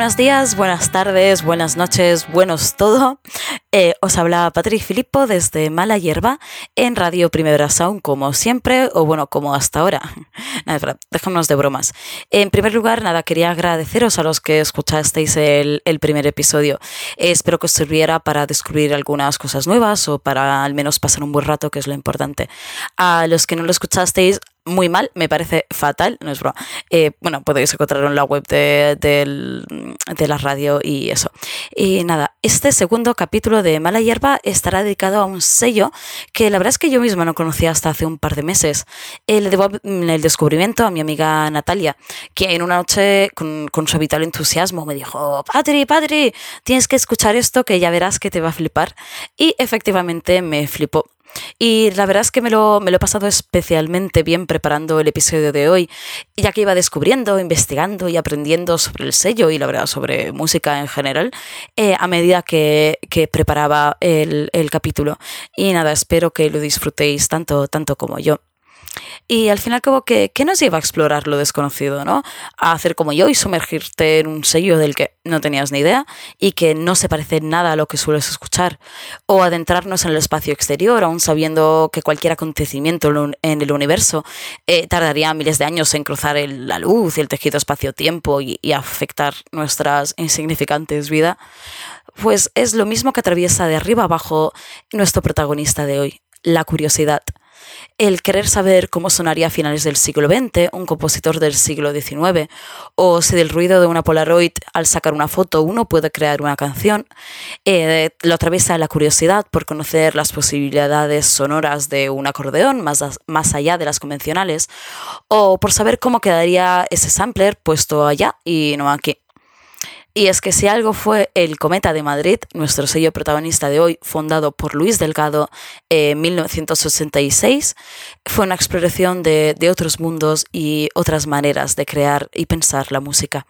Buenos días, buenas tardes, buenas noches, buenos todo. Eh, os habla Patrick Filippo desde Mala Hierba en Radio Primavera Sound, como siempre, o bueno, como hasta ahora. Nada, dejémonos de bromas. En primer lugar, nada, quería agradeceros a los que escuchasteis el, el primer episodio. Eh, espero que os sirviera para descubrir algunas cosas nuevas o para al menos pasar un buen rato, que es lo importante. A los que no lo escuchasteis, muy mal, me parece fatal, no es broma. Eh, bueno, podéis encontrarlo en la web de, de, la radio y eso. Y nada, este segundo capítulo de Mala Hierba estará dedicado a un sello que la verdad es que yo misma no conocía hasta hace un par de meses. Le debo el descubrimiento a mi amiga Natalia, que en una noche con, con su habitual entusiasmo me dijo, Padre, padre, tienes que escuchar esto que ya verás que te va a flipar. Y efectivamente me flipó. Y la verdad es que me lo, me lo he pasado especialmente bien preparando el episodio de hoy, ya que iba descubriendo, investigando y aprendiendo sobre el sello y la verdad sobre música en general eh, a medida que, que preparaba el, el, capítulo. Y nada, espero que lo disfrutéis tanto, tanto como yo. Y al final, como que, ¿qué nos lleva a explorar lo desconocido, no? A hacer como yo y sumergirte en un sello del que no tenías ni idea y que no se parece nada a lo que sueles escuchar. O adentrarnos en el espacio exterior, aún sabiendo que cualquier acontecimiento en el universo eh, tardaría miles de años en cruzar la luz y el tejido espacio-tiempo y, y afectar nuestras insignificantes vidas. Pues es lo mismo que atraviesa de arriba abajo nuestro protagonista de hoy, la curiosidad el querer saber cómo sonaría a finales del siglo XX un compositor del siglo XIX, o si del ruido de una Polaroid al sacar una foto uno puede crear una canción, eh, lo atraviesa la curiosidad por conocer las posibilidades sonoras de un acordeón más, más allá de las convencionales, o por saber cómo quedaría ese sampler puesto allá y no aquí. Y es que si algo fue el Cometa de Madrid, nuestro sello protagonista de hoy, fundado por Luis Delgado en 1986, fue una exploración de, de, otros mundos y otras maneras de crear y pensar la música.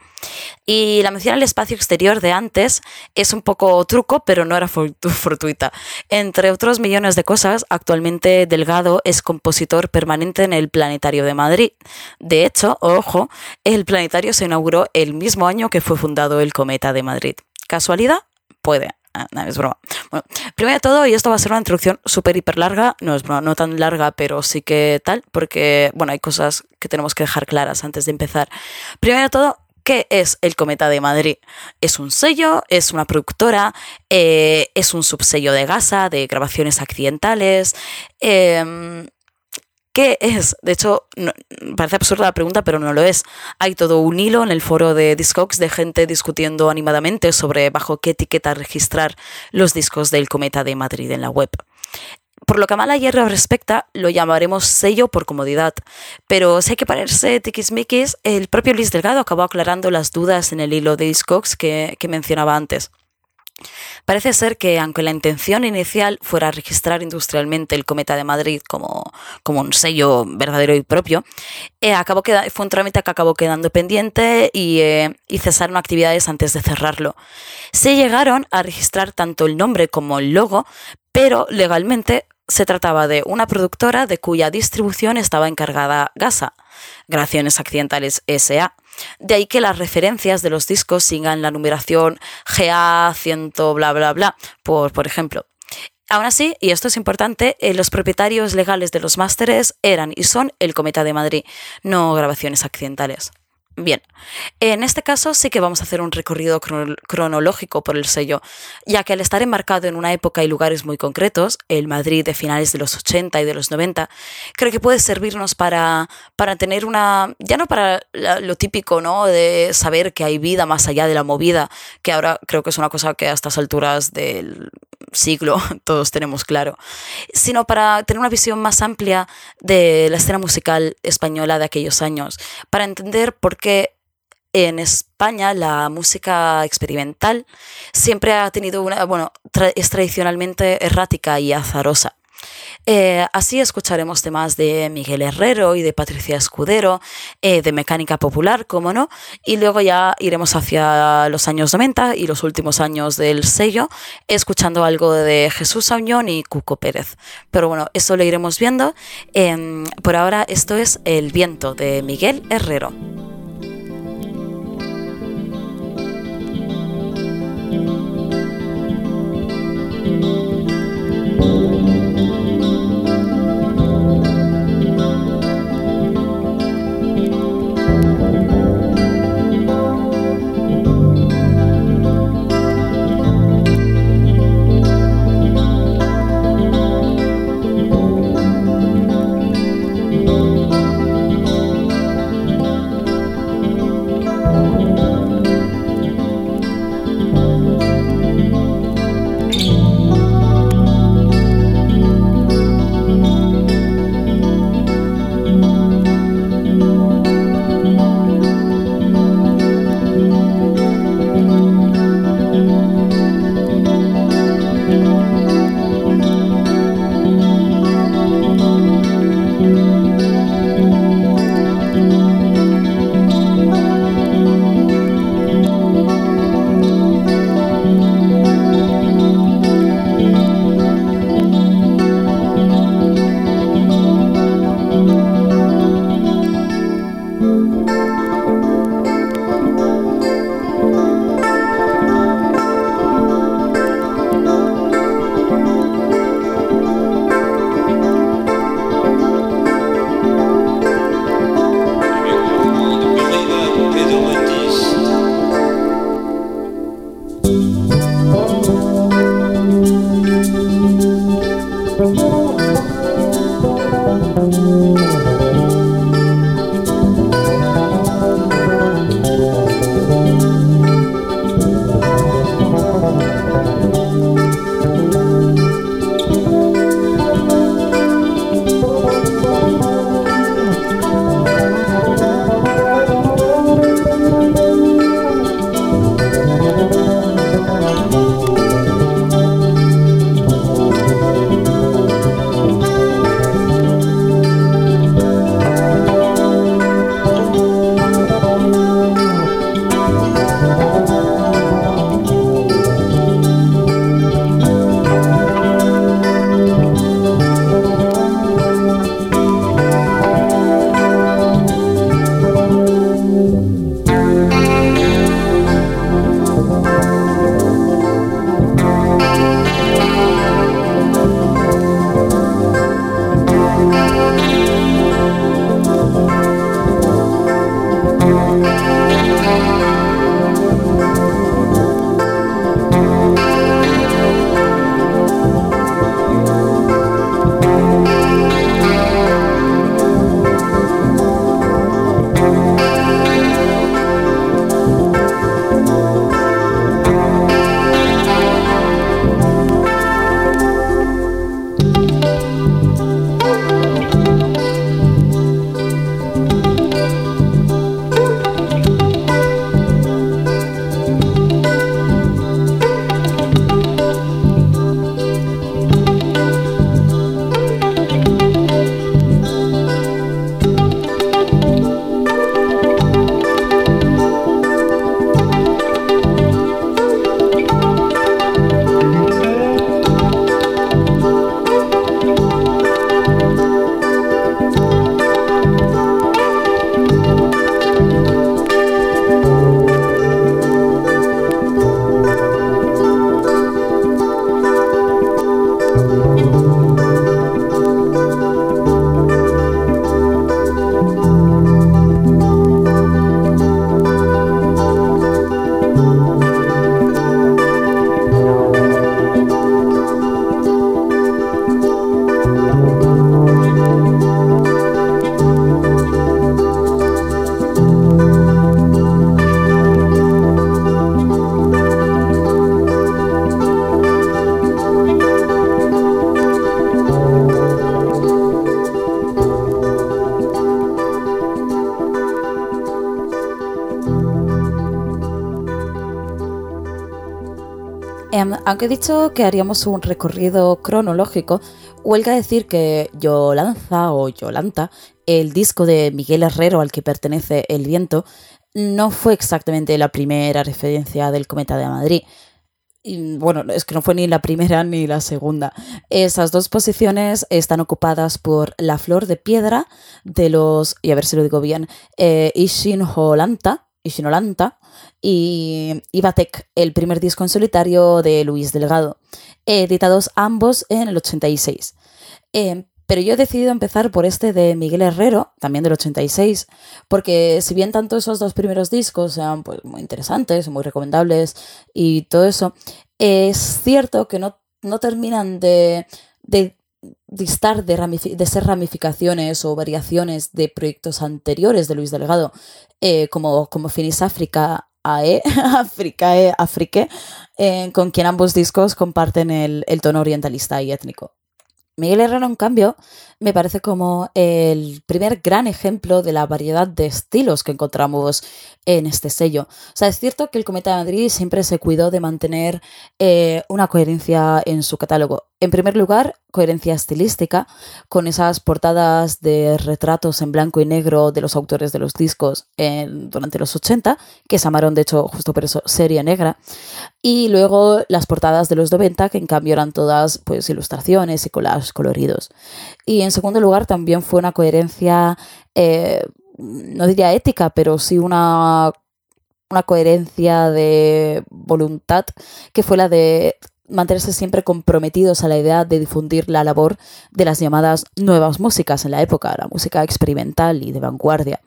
Y la mención al espacio exterior de antes es un poco truco, pero no era fortuita. Entre otros millones de cosas, actualmente Delgado es compositor permanente en el Planetario de Madrid. De hecho, ojo, el planetario se inauguró el mismo año que fue fundado el Cometa de Madrid. ¿Casualidad? Puede. Ah, es broma. Bueno, primero de todo, y esto va a ser una introducción súper hiper larga, no es broma, no tan larga, pero sí que tal, porque, bueno, hay cosas que tenemos que dejar claras antes de empezar. Primero de todo, ¿Qué es el Cometa de Madrid? Es un sello, es una productora, eh, es un subsello de Gasa, de grabaciones accidentales. Eh, ¿Qué es? De hecho, parece absurda la pregunta, pero no lo es. Hay todo un hilo en el foro de Discogs de gente discutiendo animadamente sobre bajo qué etiqueta registrar los discos del Cometa de Madrid en la web. Por lo que a Mala Hierro respecta, lo llamaremos sello por comodidad. Pero si hay que ponerse tiquismiquis, el propio Luis Delgado acabó aclarando las dudas en el hilo de Discogs que mencionaba antes. Parece ser que, aunque la intención inicial fuera registrar industrialmente el Cometa de Madrid como, como un sello verdadero y propio, eh, acabó fue un trámite que acabó quedando pendiente y, eh, y cesaron actividades antes de cerrarlo. Se llegaron a registrar tanto el nombre como el logo, pero legalmente se trataba de una productora de cuya distribución estaba encargada Gasa, Graciones Accidentales SA. De ahí que las referencias de los discos sigan la numeración GA 100 bla bla bla, por, por ejemplo. Aún así, y esto es importante, eh, los propietarios legales de los másteres eran y son el Cometa de Madrid, no grabaciones accidentales. Bien, en este caso sí que vamos a hacer un recorrido cronológico por el sello, ya que al estar enmarcado en una época y lugares muy concretos, el Madrid de finales de los 80 y de los 90, creo que puede servirnos para, para tener una, ya no para lo típico, ¿no? De saber que hay vida más allá de la movida, que ahora creo que es una cosa que a estas alturas del siglo todos tenemos claro, sino para tener una visión más amplia de la escena musical española de aquellos años, para entender por qué en España la música experimental siempre ha tenido una, bueno, es tradicionalmente errática y azarosa. Eh, así escucharemos temas de Miguel Herrero y de Patricia Escudero, eh, de mecánica popular, como no, y luego ya iremos hacia los años 90 y los últimos años del sello, escuchando algo de Jesús Auñón y Cuco Pérez. Pero bueno, eso lo iremos viendo. Em, por ahora esto es El viento de Miguel Herrero. Aunque he dicho que haríamos un recorrido cronológico, huelga decir que Yolanza o Yolanta, el disco de Miguel Herrero al que pertenece El Viento, no fue exactamente la primera referencia del Cometa de Madrid. Bueno, es que no fue ni la primera ni la segunda. Esas dos posiciones están ocupadas por La Flor de Piedra de los, y a ver si lo digo bien, eh, Ishinolanta, Ishinolanta y Ibatek, el primer disco en solitario de Luis Delgado, editados ambos en el 86. Eh, pero yo he decidido empezar por este de Miguel Herrero, también del 86, porque si bien tanto esos dos primeros discos sean pues, muy interesantes, muy recomendables y todo eso, es cierto que no, no terminan de distar de, de, ser ramificaciones o variaciones de proyectos anteriores de Luis Delgado, eh, como, Finis África, AE, Africae, Afrique, eh, con quien ambos discos comparten el, el tono orientalista y étnico. Miguel Herrero, en cambio, me parece como el primer gran ejemplo de la variedad de estilos que encontramos en este sello. O sea, es cierto que el Cometa de Madrid siempre se cuidó de mantener eh, una coherencia en su catálogo. En primer lugar, coherencia estilística, con esas portadas de retratos en blanco y negro de los autores de los discos durante los 80, que se llamaron de hecho justo por eso serie negra, y luego las portadas de los 90, que en cambio eran todas pues ilustraciones y collages coloridos. Y en segundo lugar, también fue una coherencia, eh, no diría ética, pero sí una una coherencia de voluntad que fue la de mantenerse siempre comprometidos a la idea de difundir la labor de las llamadas nuevas músicas en la época, la música experimental y de vanguardia.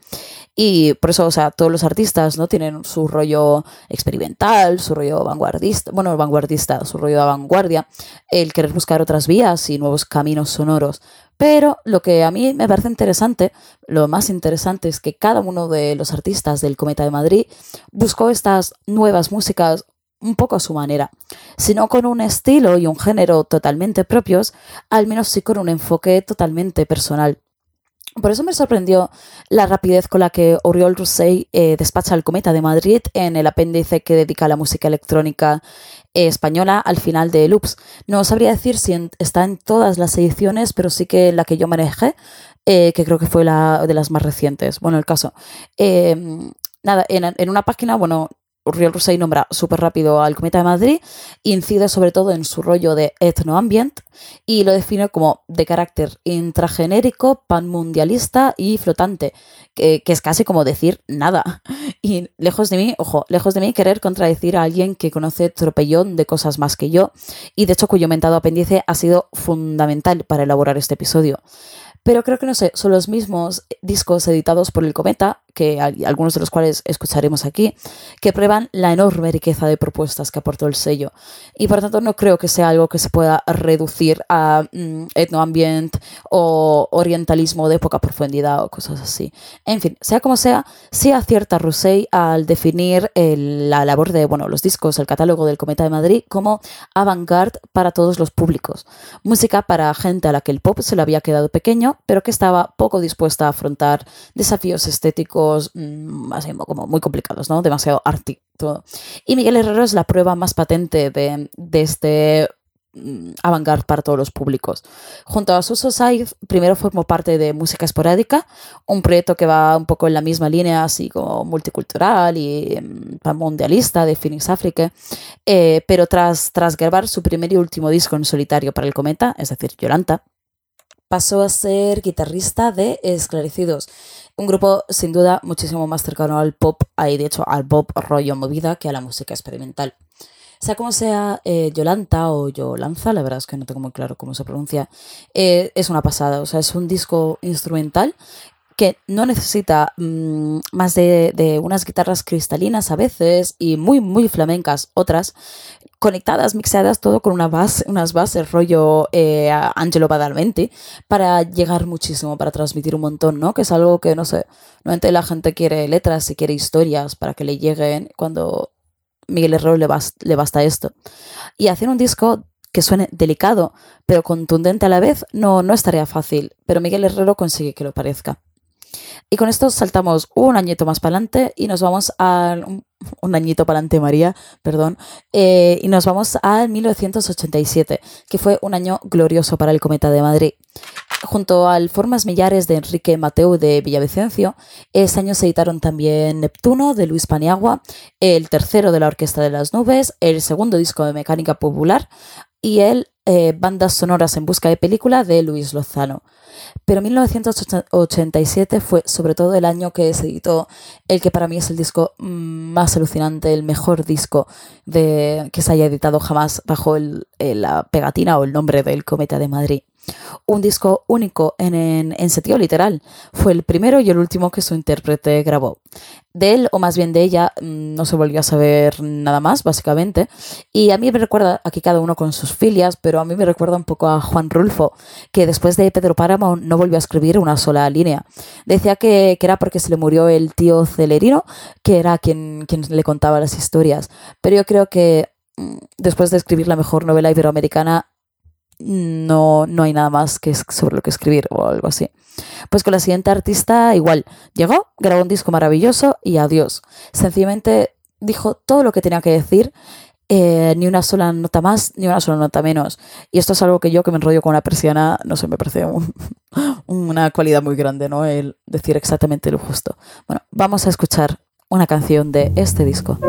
Y por eso, o sea, todos los artistas no tienen su rollo experimental, su rollo vanguardista, bueno, vanguardista, su rollo de vanguardia, el querer buscar otras vías y nuevos caminos sonoros. Pero lo que a mí me parece interesante, lo más interesante es que cada uno de los artistas del Cometa de Madrid buscó estas nuevas músicas un poco a su manera, sino con un estilo y un género totalmente propios, al menos sí con un enfoque totalmente personal. Por eso me sorprendió la rapidez con la que Oriol Roussey eh, despacha el Cometa de Madrid en el apéndice que dedica a la música electrónica española al final de Loops. No sabría decir si está en todas las ediciones, pero sí que la que yo manejé, eh, que creo que fue la de las más recientes. Bueno, el caso. Eh, nada, en, una página, bueno, Uriel Roussey nombra súper rápido al Cometa de Madrid, incide sobre todo en su rollo de etnoambient y lo define como de carácter intragenérico, panmundialista y flotante, que, es casi como decir nada. Y lejos de mí, ojo, lejos de mí querer contradecir a alguien que conoce tropellón de cosas más que yo y de hecho cuyo mentado apéndice ha sido fundamental para elaborar este episodio. Pero creo que no sé, son los mismos discos editados por el Cometa que algunos de los cuales escucharemos aquí, que prueban la enorme riqueza de propuestas que aportó el sello. Y por tanto no creo que sea algo que se pueda reducir a mm, etnoambient o orientalismo de poca profundidad o cosas así. En fin, sea como sea, sí acierta Roussey al definir la labor de bueno, los discos, el catálogo del Cometa de Madrid como avant-garde para todos los públicos. Música para gente a la que el pop se le había quedado pequeño, pero que estaba poco dispuesta a afrontar desafíos estéticos Mm, así como muy complicados, ¿no? Demasiado arty todo. Y Miguel Herrero es la prueba más patente de, este mm, avant para todos los públicos. Junto a Suso Saiz, primero formó parte de Música Esporádica, un proyecto que va un poco en la misma línea, así como multicultural y mm, mundialista de Phoenix Africa, eh, pero tras, tras grabar su primer y último disco en solitario para el Cometa, es decir, Yolanta, pasó a ser guitarrista de Esclarecidos, un grupo sin duda muchísimo más cercano al pop, y de hecho al pop rollo movida que a la música experimental. Sea como sea, eh, Yolanta o Yolanza, la verdad es que no tengo muy claro cómo se pronuncia, eh, es una pasada. O sea, es un disco instrumental que no necesita mm, más de, unas guitarras cristalinas a veces y muy, muy flamencas otras, conectadas, mixadas, todo con una base, unas bases rollo eh, Angelo Badalmenti, para llegar muchísimo, para transmitir un montón, ¿no? Que es algo que, no sé, normalmente la gente quiere letras y quiere historias para que le lleguen cuando Miguel Herrero le, le basta esto. Y hacer un disco que suene delicado, pero contundente a la vez, no, no es tarea fácil, pero Miguel Herrero consigue que lo parezca. Y con esto saltamos un añito más para adelante y nos vamos a un añito para ante María, perdón, eh, y nos vamos al 1987, que fue un año glorioso para el Cometa de Madrid. Junto al Formas Millares de Enrique Mateu de Villavicencio, ese año se editaron también Neptuno de Luis Paniagua, el tercero de la Orquesta de las Nubes, el segundo disco de Mecánica Popular y el eh, Bandas Sonoras en Busca de Película de Luis Lozano. Pero 1987 fue sobre todo el año que se editó el que para mí es el disco más alucinante, el mejor disco de, que se haya editado jamás bajo la pegatina o el nombre del Cometa de Madrid un disco único en, sentido literal. Fue el primero y el último que su intérprete grabó. De él, o más bien de ella, mm, no se volvió a saber nada más, básicamente. Y a mí me recuerda, aquí cada uno con sus filias, pero a mí me recuerda un poco a Juan Rulfo, que después de Pedro Páramo no volvió a escribir una sola línea. Decía que, era porque se le murió el tío Celerino, que era quien, quien le contaba las historias. Pero yo creo que mm, después de escribir la mejor novela iberoamericana, no, no hay nada más que sobre lo que escribir o algo así. Pues con la siguiente artista igual, llegó, grabó un disco maravilloso y adiós. Sencillamente dijo todo lo que tenía que decir, eh, ni una sola nota más, ni una sola nota menos. Y esto es algo que yo que me enrollo con una persiana, no sé, me parece una cualidad muy grande, ¿no? El decir exactamente lo justo. Bueno, vamos a escuchar una canción de este disco.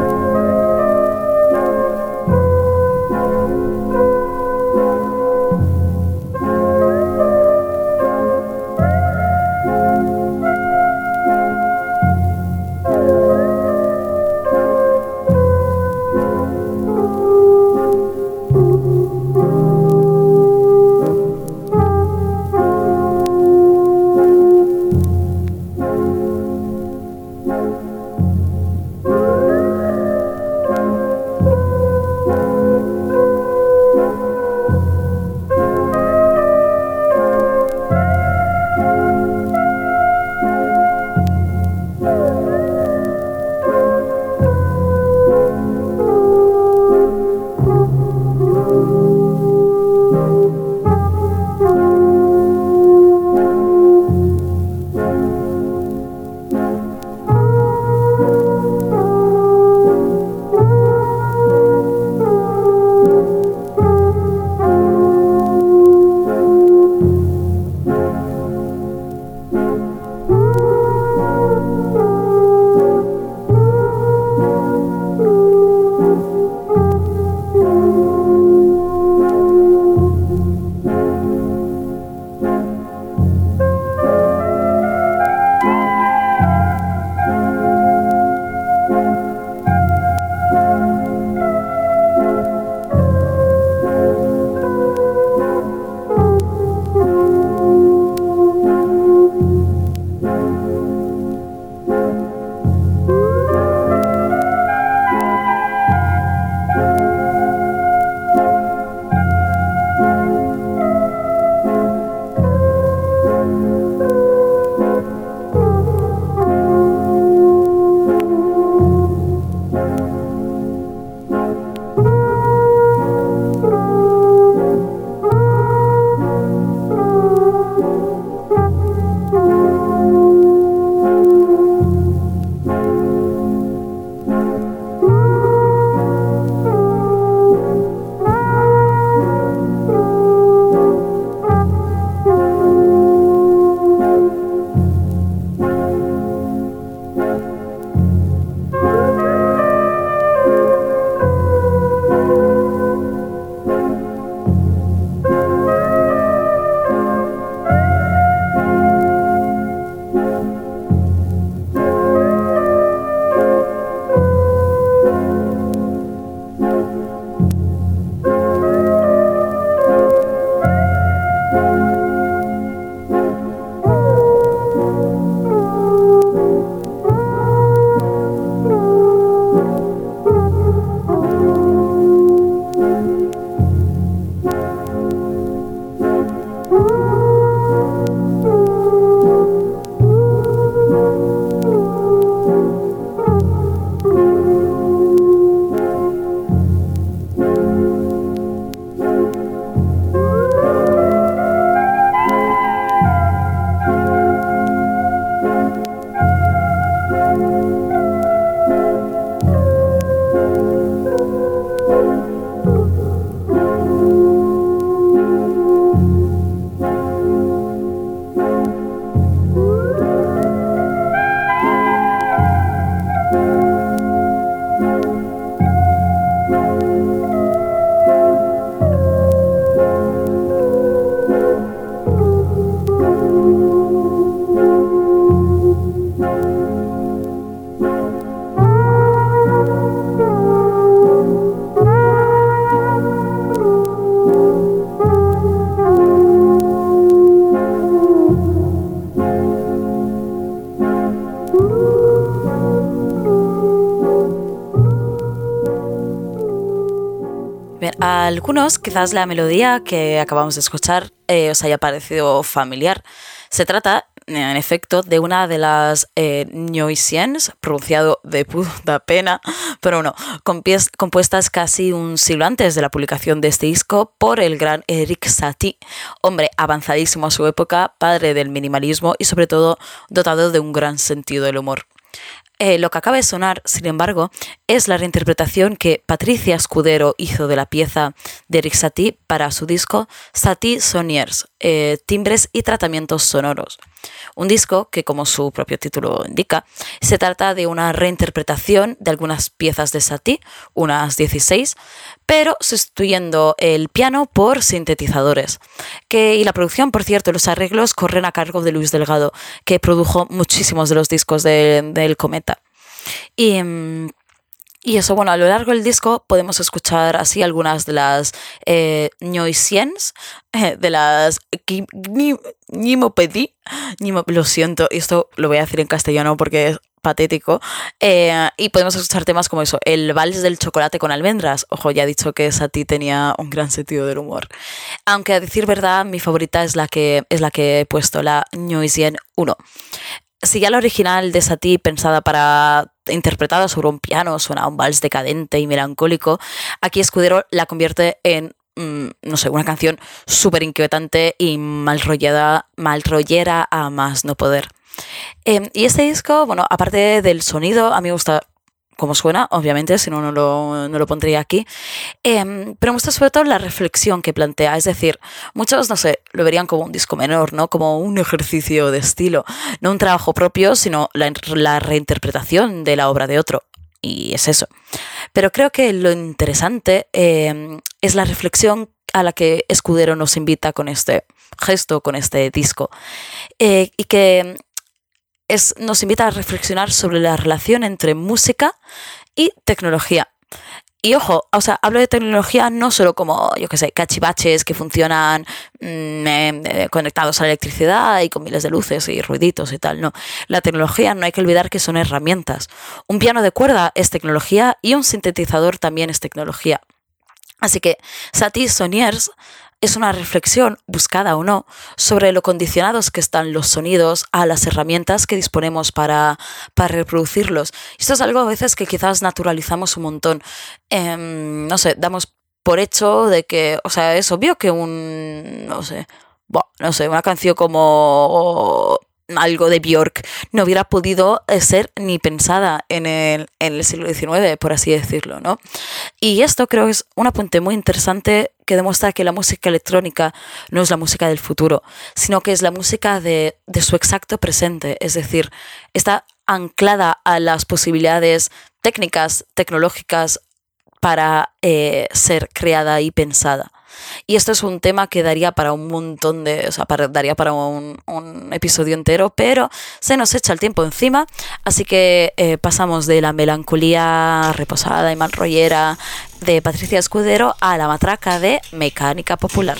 A algunos quizás la melodía que acabamos de escuchar eh, os haya parecido familiar. Se trata, en efecto, de una de las eh, pronunciado de puta pena, pero no, compuestas casi un siglo antes de la publicación de este disco por el gran Eric Satie, hombre avanzadísimo a su época, padre del minimalismo y sobre todo dotado de un gran sentido del humor. Eh, lo que acaba de sonar, sin embargo, es la reinterpretación que Patricia Escudero hizo de la pieza de Eric Satie para su disco Satie Soniers, eh, Timbres y Tratamientos Sonoros. Un disco que, como su propio título indica, se trata de una reinterpretación de algunas piezas de Satie, unas 16, pero sustituyendo el piano por sintetizadores. Que, y la producción, por cierto, los arreglos corren a cargo de Luis Delgado, que produjo muchísimos de los discos del Cometa. Y. Mm, y eso, bueno, a lo largo del disco podemos escuchar así algunas de las eh, de las Nimopedi. Lo siento, esto lo voy a decir en castellano porque es patético. Eh, y podemos escuchar temas como eso, el vals del chocolate con almendras. Ojo, ya he dicho que Sati tenía un gran sentido del humor. Aunque a decir verdad, mi favorita es la que, es la que he puesto, la Noisien 1 si ya la original de Satie, pensada para interpretada sobre un piano, suena un vals decadente y melancólico, aquí Escudero la convierte en mm, no sé, una canción súper inquietante y mal rollera, mal rollera a más no poder. Em, y este disco, bueno, aparte del sonido, a mí me gusta como suena, obviamente, si no, no lo, pondría aquí. Em, pero gusta sobre todo la reflexión que plantea. Es decir, muchos, no sé, lo verían como un disco menor, ¿no? Como un ejercicio de estilo. No un trabajo propio, sino la, la reinterpretación de la obra de otro. Y es eso. Pero creo que lo interesante em, es la reflexión a la que Escudero nos invita con este gesto, con este disco. Eh, y que nos invita a reflexionar sobre la relación entre música y tecnología. Y ojo, o sea, hablo de tecnología no solo como, yo qué sé, cachivaches que funcionan mm, eh, conectados a la electricidad y con miles de luces y ruiditos y tal, no. La tecnología no hay que olvidar que son herramientas. Un piano de cuerda es tecnología y un sintetizador también es tecnología. Así que Satis Soniers es una reflexión, buscada o no, sobre lo condicionados que están los sonidos a las herramientas que disponemos para, reproducirlos. Esto es algo a veces que quizás naturalizamos un montón. Em, no sé, damos por hecho de que, o sea, es obvio que un, no sé, no sé, una canción como algo de Björk no hubiera podido eh, ser ni pensada en el, en el siglo XIX, por así decirlo, ¿no? Y esto creo que es un apunte muy interesante que demuestra que la música electrónica no es la música del futuro, sino que es la música de, su exacto presente, es decir, está anclada a las posibilidades técnicas, tecnológicas para eh, ser creada y pensada. Y esto es un tema que daría para un montón de, o sea, daría para un, episodio entero, pero se nos echa el tiempo encima, así que eh, pasamos de la melancolía reposada y malrollera de Patricia Escudero a la matraca de Mecánica Popular.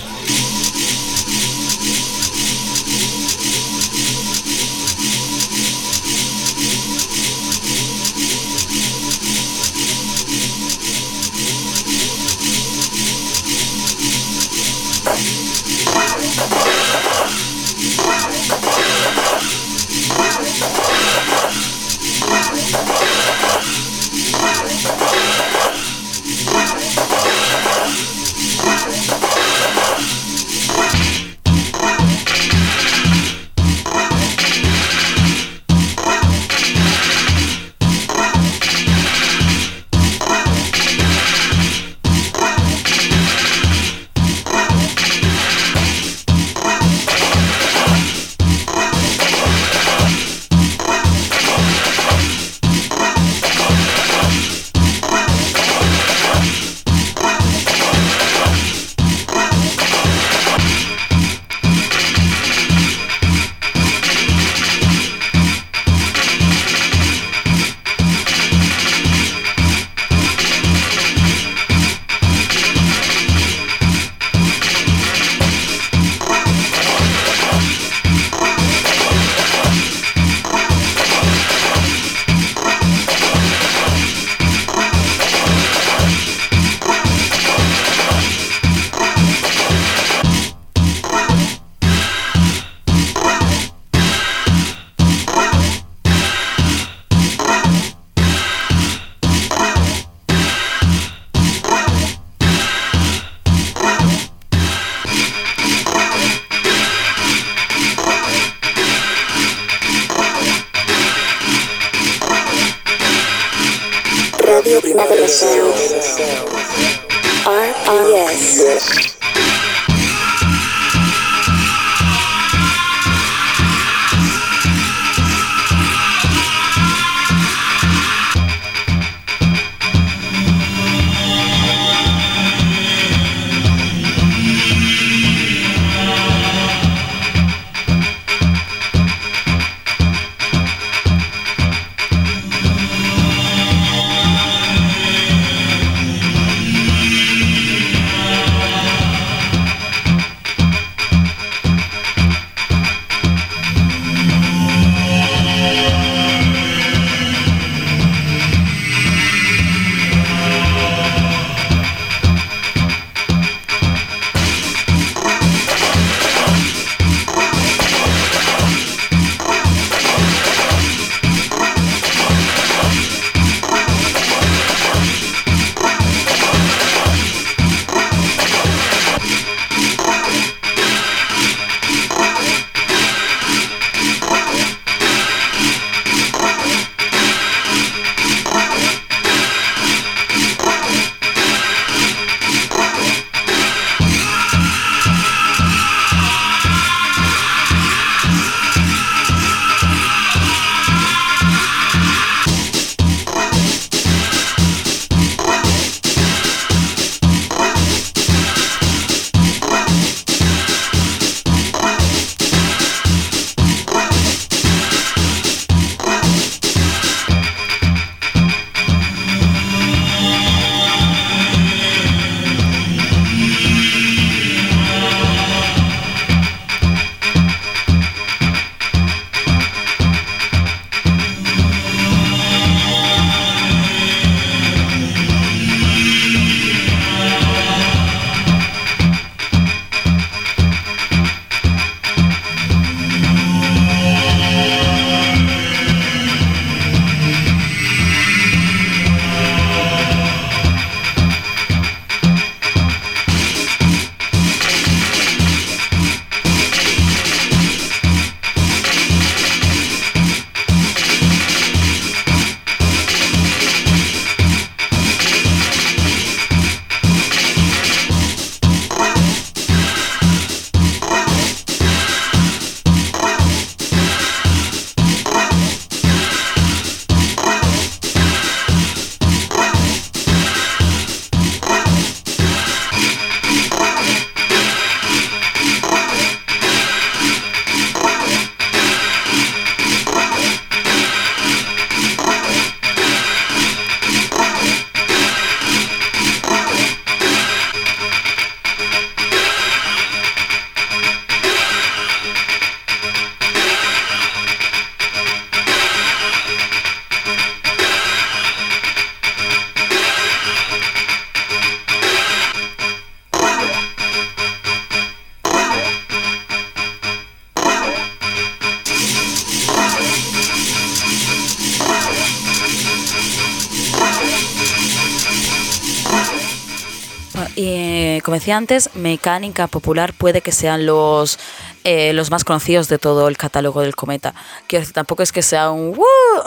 Antes, mecánica popular puede que sean los, eh, los más conocidos de todo el catálogo del Cometa. Quiero decir, tampoco es que sea un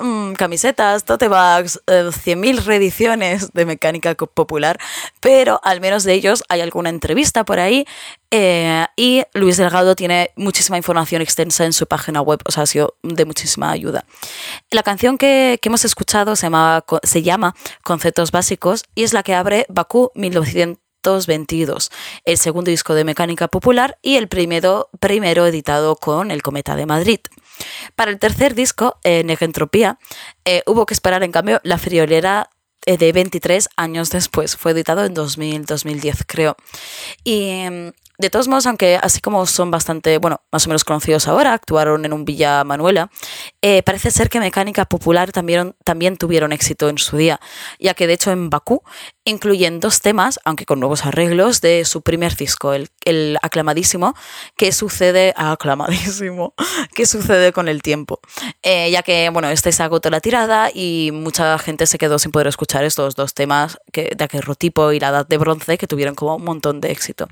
mm, camisetas, tote bags, 100.000 eh, reediciones de mecánica popular, pero al menos de ellos hay alguna entrevista por ahí eh, y Luis Delgado tiene muchísima información extensa en su página web, o sea, ha sido de muchísima ayuda. La canción que, que hemos escuchado se llama, se llama Conceptos Básicos y es la que abre Bakú 1900 22, el segundo disco de Mecánica Popular y el primero, primero editado con El Cometa de Madrid. Para el tercer disco, eh, Negentropía, eh, hubo que esperar en cambio La Friolera eh, de 23 años después. Fue editado en 2000, 2010, creo. Y em, de todos modos, aunque así como son bastante, bueno, más o menos conocidos ahora, actuaron en un Villa Manuela, eh, parece ser que Mecánica Popular también, también tuvieron éxito en su día, ya que de hecho en Bakú incluyen dos temas, aunque con nuevos arreglos, de su primer disco, el, aclamadísimo, que sucede, aclamadísimo, que sucede con el tiempo, eh, ya que, bueno, este se agotó la tirada y mucha gente se quedó sin poder escuchar estos dos temas que, de aquel rotipo y la edad de bronce que tuvieron como un montón de éxito.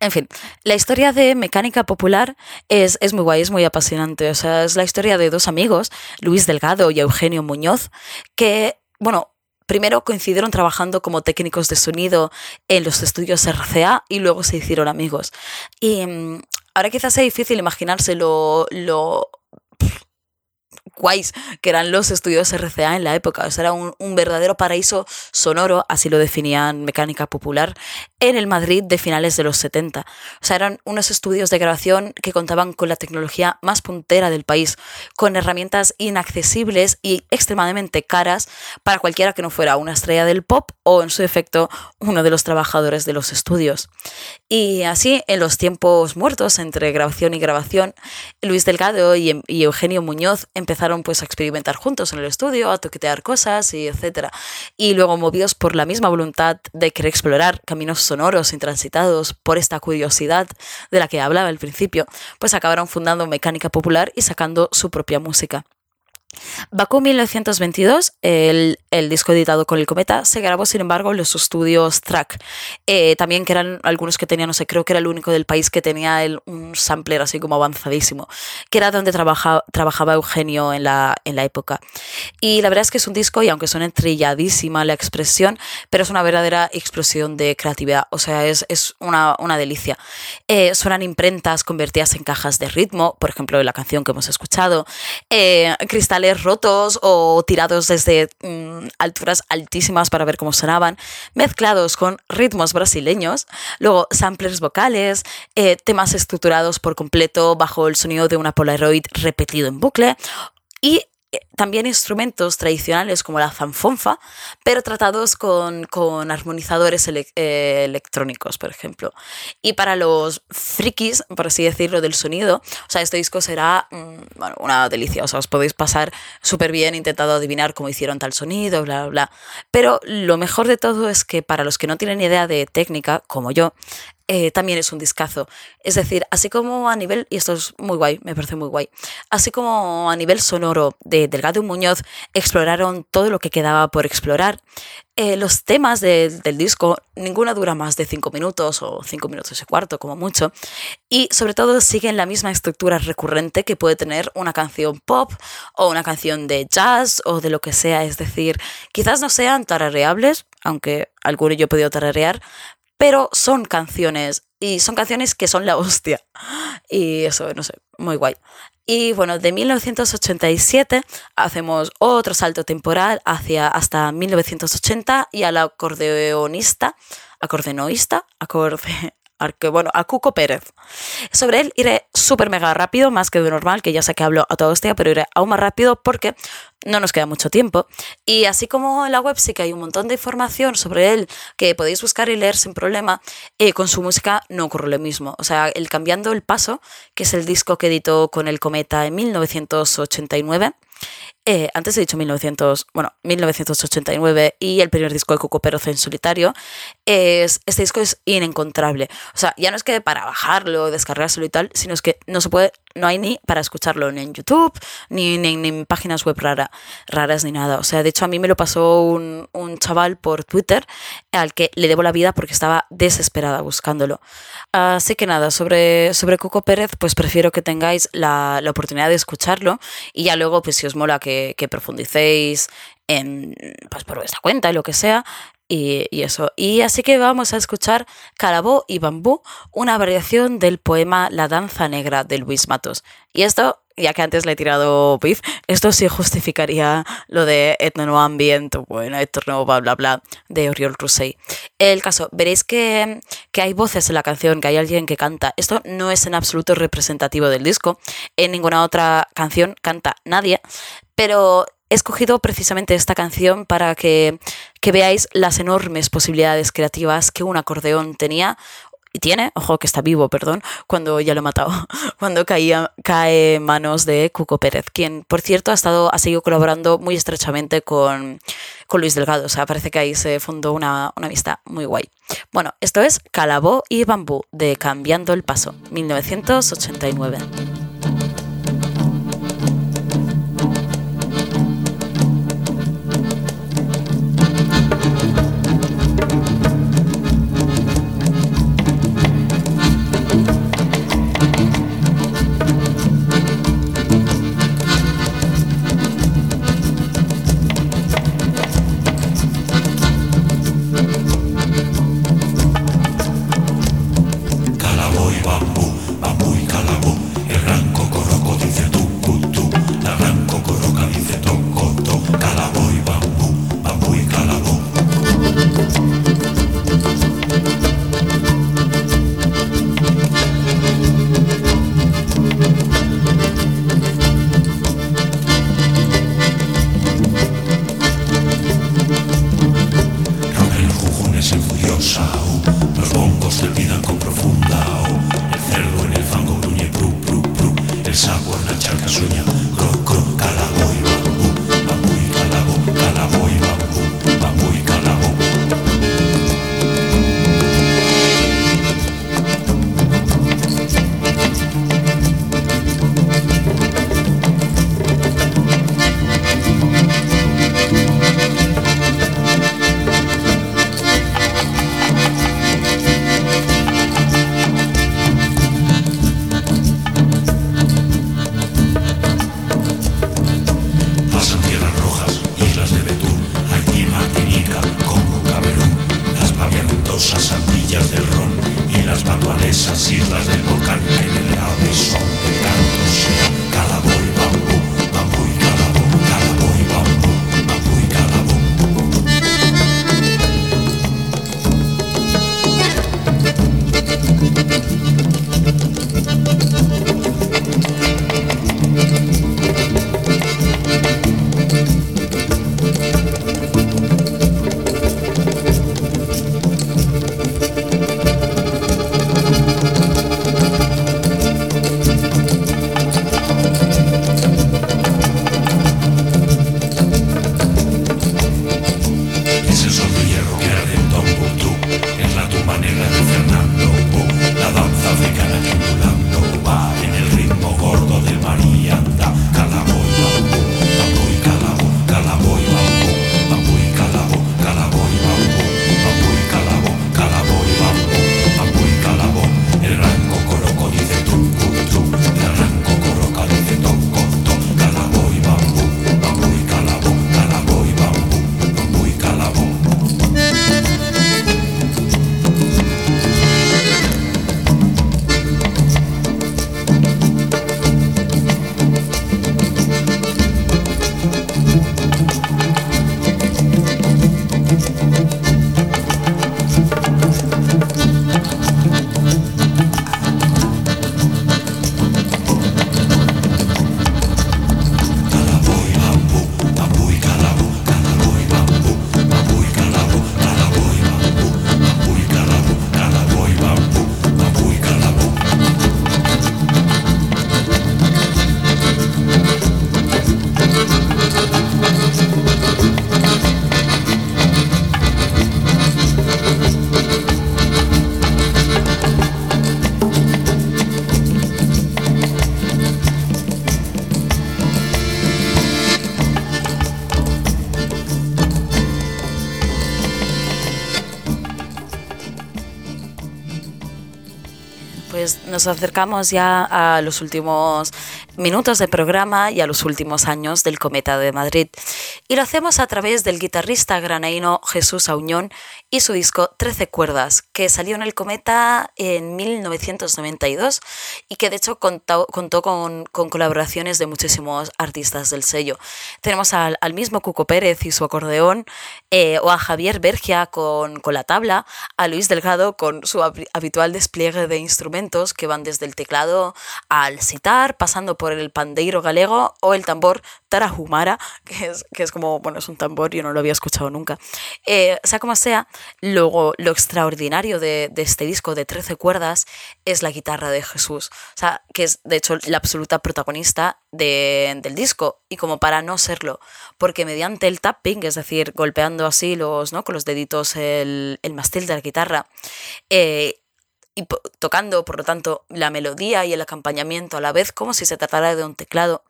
En fin, la historia de Mecánica Popular es, es, muy guay, es muy apasionante. O sea, es la historia de dos amigos, Luis Delgado y Eugenio Muñoz, que, bueno, primero coincidieron trabajando como técnicos de sonido en los estudios RCA y luego se hicieron amigos. Y mm, ahora quizás sea difícil imaginarse lo, lo guays que eran los estudios RCA en la época. O sea, era un, verdadero paraíso sonoro, así lo definían Mecánica Popular, en el Madrid de finales de los 70. O sea, eran unos estudios de grabación que contaban con la tecnología más puntera del país, con herramientas inaccesibles y extremadamente caras para cualquiera que no fuera una estrella del pop o, en su efecto, uno de los trabajadores de los estudios. Y así, en los tiempos muertos entre grabación y grabación, Luis Delgado y, y Eugenio Muñoz empezaron pues a experimentar juntos en el estudio, a toquetear cosas y etcétera. Y luego movidos por la misma voluntad de querer explorar caminos sonoros intransitados por esta curiosidad de la que hablaba al principio, pues acabaron fundando Mecánica Popular y sacando su propia música. Bakú 1922, el, el, disco editado con el Cometa, se grabó sin embargo en los estudios Track. Eh, también que eran algunos que tenían, no sé, creo que era el único del país que tenía el, un sampler así como avanzadísimo, que era donde trabaja, trabajaba Eugenio en la, en la época. Y la verdad es que es un disco, y aunque suene trilladísima la expresión, pero es una verdadera explosión de creatividad, o sea, es, es una, una delicia. Eh, suenan imprentas convertidas en cajas de ritmo, por ejemplo, la canción que hemos escuchado, eh, cristales rotos o tirados desde mmm, alturas altísimas para ver cómo sonaban, mezclados con ritmos brasileños, luego samplers vocales, eh, temas estructurados por completo bajo el sonido de una Polaroid repetido en bucle y también instrumentos tradicionales como la zanfonfa, pero tratados con, con armonizadores eh, electrónicos, por ejemplo. Y para los frikis, por así decirlo, del sonido, o sea, este disco será mmm, bueno, una delicia, o sea, os podéis pasar súper bien intentando adivinar cómo hicieron tal sonido, bla, bla, bla. Pero lo mejor de todo es que para los que no tienen idea de técnica, como yo, eh, también es un discazo. Es decir, así como a nivel, y esto es muy guay, me parece muy guay, así como a nivel sonoro de Delgado Muñoz exploraron todo lo que quedaba por explorar, eh, los temas de, del disco, ninguna dura más de 5 minutos o 5 minutos y cuarto como mucho, y sobre todo siguen la misma estructura recurrente que puede tener una canción pop o una canción de jazz o de lo que sea, es decir, quizás no sean tarareables, aunque alguno yo he podido tararear, pero son canciones y son canciones que son la hostia. Y eso, no sé, muy guay. Y bueno, de 1987 hacemos otro salto temporal hacia hasta 1980 y al acordeonista, acordeonoísta, acorde, que bueno, a Cuco Pérez. Sobre él iré súper mega rápido, más que de normal, que ya sé que hablo a todo este, pero iré aún más rápido porque no nos queda mucho tiempo. Y así como en la web sí que hay un montón de información sobre él que podéis buscar y leer sin problema, eh, con su música no ocurre lo mismo. O sea, el Cambiando el Paso, que es el disco que editó con el Cometa en 1989, eh, antes he dicho 1900, bueno, 1989 y el primer disco de Cuco Pérez en solitario, es, este disco es inencontrable. O sea, ya no es que para bajarlo, descargárselo y tal, sino es que no se puede, no hay ni para escucharlo ni en YouTube, ni, en páginas web rara, raras, ni nada. O sea, de hecho a mí me lo pasó un, chaval por Twitter al que le debo la vida porque estaba desesperada buscándolo. Así que nada, sobre, sobre Cuco Pérez, pues prefiero que tengáis la oportunidad de escucharlo y ya luego, pues si os mola que que, profundicéis en, pues por vuestra cuenta y lo que sea. Y, eso. Y así que vamos a escuchar Calabó y Bambú, una variación del poema La danza negra de Luis Matos. Y esto, ya que antes le he tirado pif, esto sí justificaría lo de etno ambient, bueno, etno bla bla bla, de Oriol Roussey. El caso, veréis que, que hay voces en la canción, que hay alguien que canta. Esto no es en absoluto representativo del disco. En ninguna otra canción canta nadie, pero he escogido precisamente esta canción para que, que, veáis las enormes posibilidades creativas que un acordeón tenía y tiene, ojo que está vivo, perdón, cuando ya lo he matado, cuando caía, cae en manos de Cuco Pérez, quien por cierto ha estado, ha seguido colaborando muy estrechamente con, con Luis Delgado, o sea, parece que ahí se fundó una, una amistad muy guay. Bueno, esto es Calabó y Bambú de Cambiando el Paso, 1989. Nos acercamos ya a los últimos minutos de programa y a los últimos años del Cometa de Madrid. Y lo hacemos a través del guitarrista granaíno Jesús Auñón y su disco 13 cuerdas, que salió en el Cometa en 1992 y que de hecho contó, contó con, con, colaboraciones de muchísimos artistas del sello. Tenemos al, al mismo Cuco Pérez y su acordeón, eh, o a Javier Bergia con, con, la tabla, a Luis Delgado con su habitual despliegue de instrumentos que van desde el teclado al sitar, pasando por el pandeiro galego o el tambor tarahumara, que es, que es como, bueno, es un tambor, yo no lo había escuchado nunca. Eh, sea como sea, luego lo extraordinario de, de, este disco de 13 cuerdas es la guitarra de Jesús, o sea, que es de hecho la absoluta protagonista de, del disco, y como para no serlo, porque mediante el tapping, es decir, golpeando así los, ¿no? con los deditos el, el mastil de la guitarra, eh, y tocando, por lo tanto, la melodía y el acompañamiento a la vez, como si se tratara de un teclado.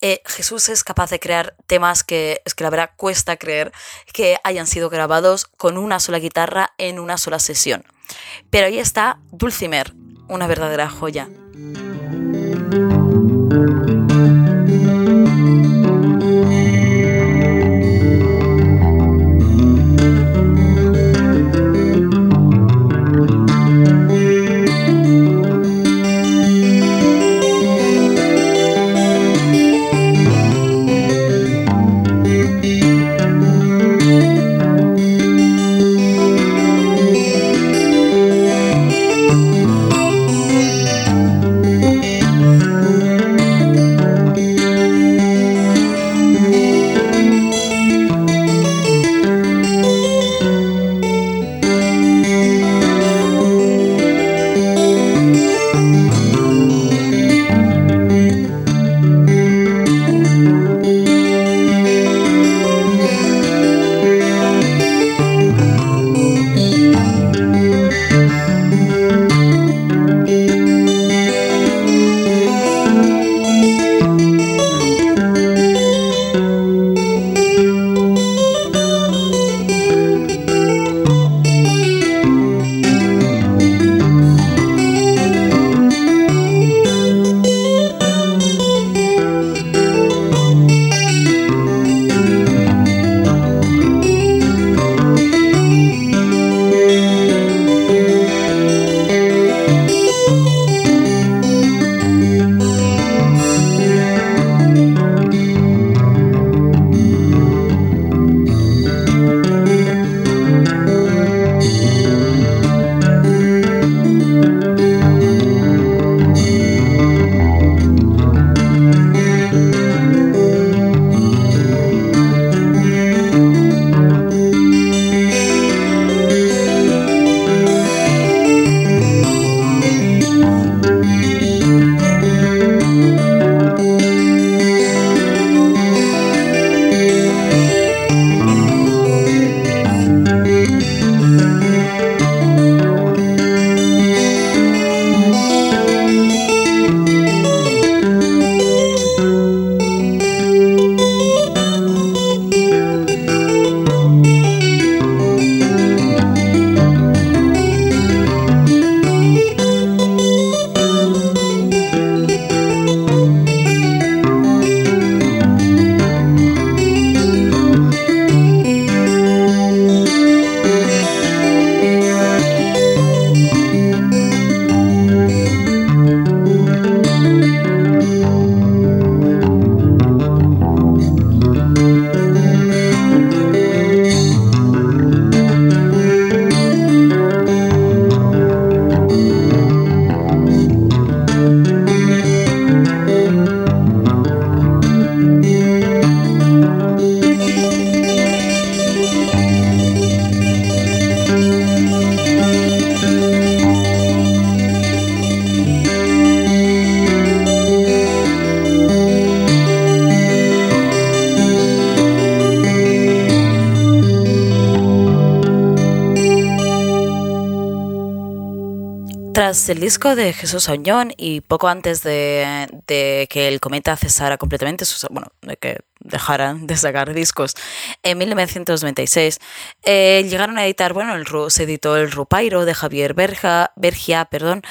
Eh, Jesús es capaz de crear temas que es que la verdad cuesta creer que hayan sido grabados con una sola guitarra en una sola sesión. Pero ahí está Dulcimer, una verdadera joya. El disco de Jesús Auñón y poco antes de, que el cometa cesara completamente, bueno, de que dejaran de sacar discos, en 1996 eh, llegaron a editar, bueno, el, se editó el Rupairo de Javier Berja, Bergia, perdón,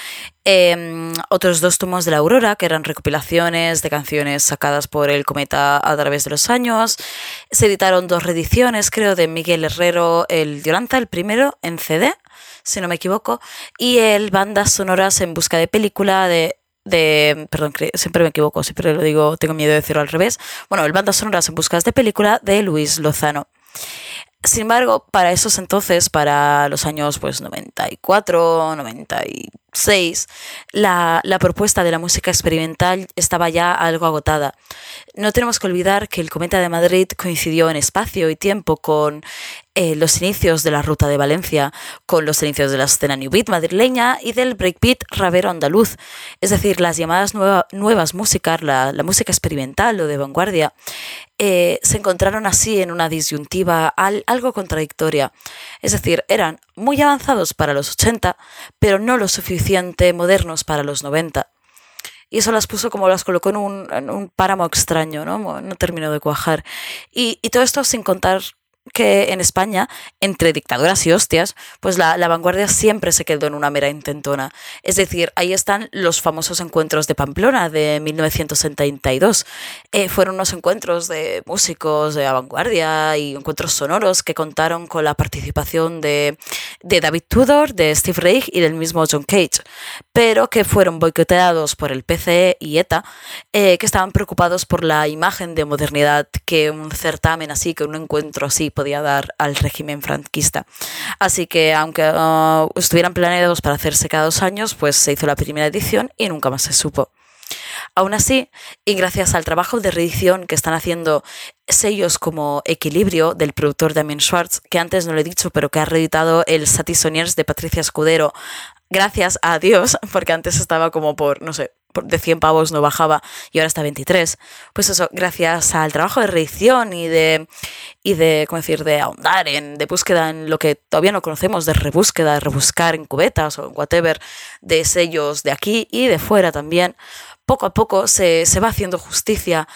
eh, otros dos tomos de la Aurora, que eran recopilaciones de canciones sacadas por el cometa a través de los años. Se editaron dos reediciones, creo, de Miguel Herrero, el Violanta, el primero, en CD, si no me equivoco, y el Bandas Sonoras en Busca de Película de de, perdón, siempre me equivoco, siempre lo digo, tengo miedo de decirlo al revés. Bueno, el Bandas Sonoras en Busca de Película de Luis Lozano. Sin embargo, para esos entonces, para los años pues 94, 96, la, la propuesta de la música experimental estaba ya algo agotada. No tenemos que olvidar que el Cometa de Madrid coincidió en espacio y tiempo con eh, los inicios de la Ruta de Valencia, con los inicios de la escena New Beat madrileña y del breakbeat rabero andaluz. Es decir, las llamadas nueva- nuevas músicas, la, la música experimental o de vanguardia, eh, se encontraron así en una disyuntiva al- algo contradictoria. Es decir, eran muy avanzados para los 80, pero no lo suficiente modernos para los 90. Y eso las puso como las colocó en un, en un páramo extraño, ¿no? No terminó de cuajar. Y, y todo esto sin contar que en España, entre dictaduras y hostias, pues la, vanguardia siempre se quedó en una mera intentona. Es decir, ahí están los famosos encuentros de Pamplona de 1972. Eh, fueron unos encuentros de músicos de la vanguardia y encuentros sonoros que contaron con la participación de, de David Tudor, de Steve Reich y del mismo John Cage, pero que fueron boicoteados por el PCE y ETA, eh, que estaban preocupados por la imagen de modernidad que un certamen así, que un encuentro así podía dar al régimen franquista. Así que aunque uh, estuvieran planeados para hacerse cada dos años, pues se hizo la primera edición y nunca más se supo. Aún así, y gracias al trabajo de reedición que están haciendo sellos como Equilibrio del productor Damien Schwartz, que antes no lo he dicho, pero que ha reeditado el Satisoniers de Patricia Escudero, gracias a Dios, porque antes estaba como por, no sé, de 100 pavos no bajaba y ahora está 23. Pues eso, gracias al trabajo de reedición y de, y de, ¿cómo decir?, de ahondar en, de búsqueda en lo que todavía no conocemos, de rebúsqueda, de rebuscar en cubetas o en whatever, de sellos de aquí y de fuera también, poco a poco se, se va haciendo justicia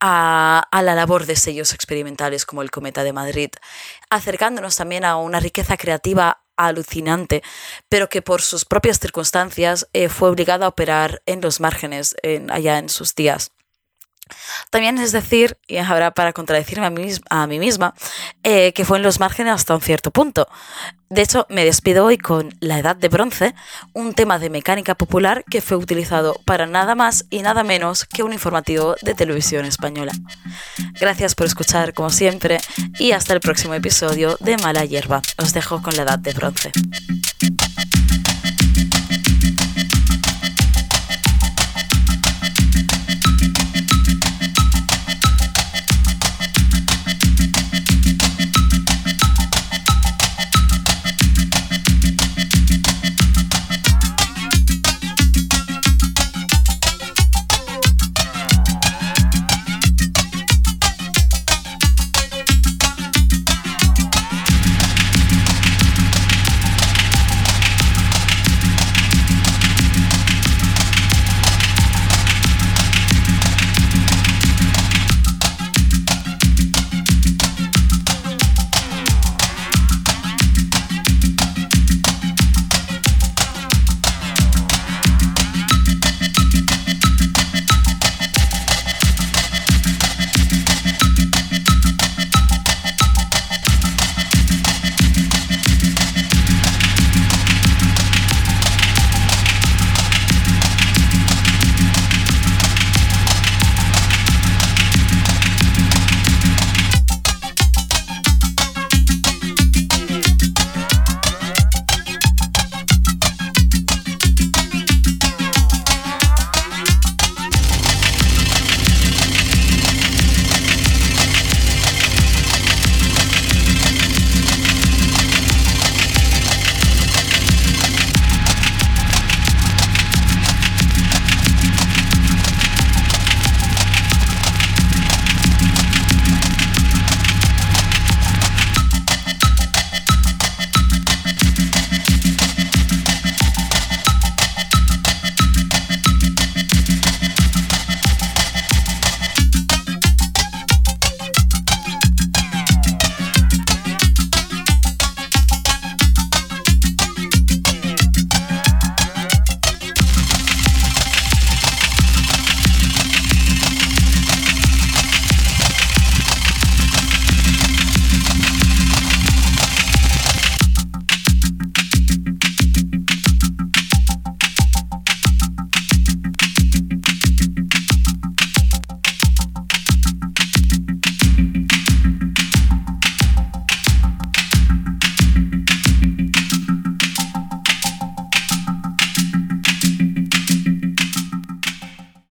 a, a la labor de sellos experimentales como el Cometa de Madrid, acercándonos también a una riqueza creativa alucinante, pero que por sus propias circunstancias eh, fue obligado a operar en los márgenes en- allá en sus días. También es decir, y ahora para contradecirme a mí, misma, eh, que fue en los márgenes hasta un cierto punto. De hecho, me despido hoy con La Edad de Bronce, un tema de mecánica popular que fue utilizado para nada más y nada menos que un informativo de televisión española. Gracias por escuchar, como siempre, y hasta el próximo episodio de Mala Hierba. Os dejo con La Edad de Bronce.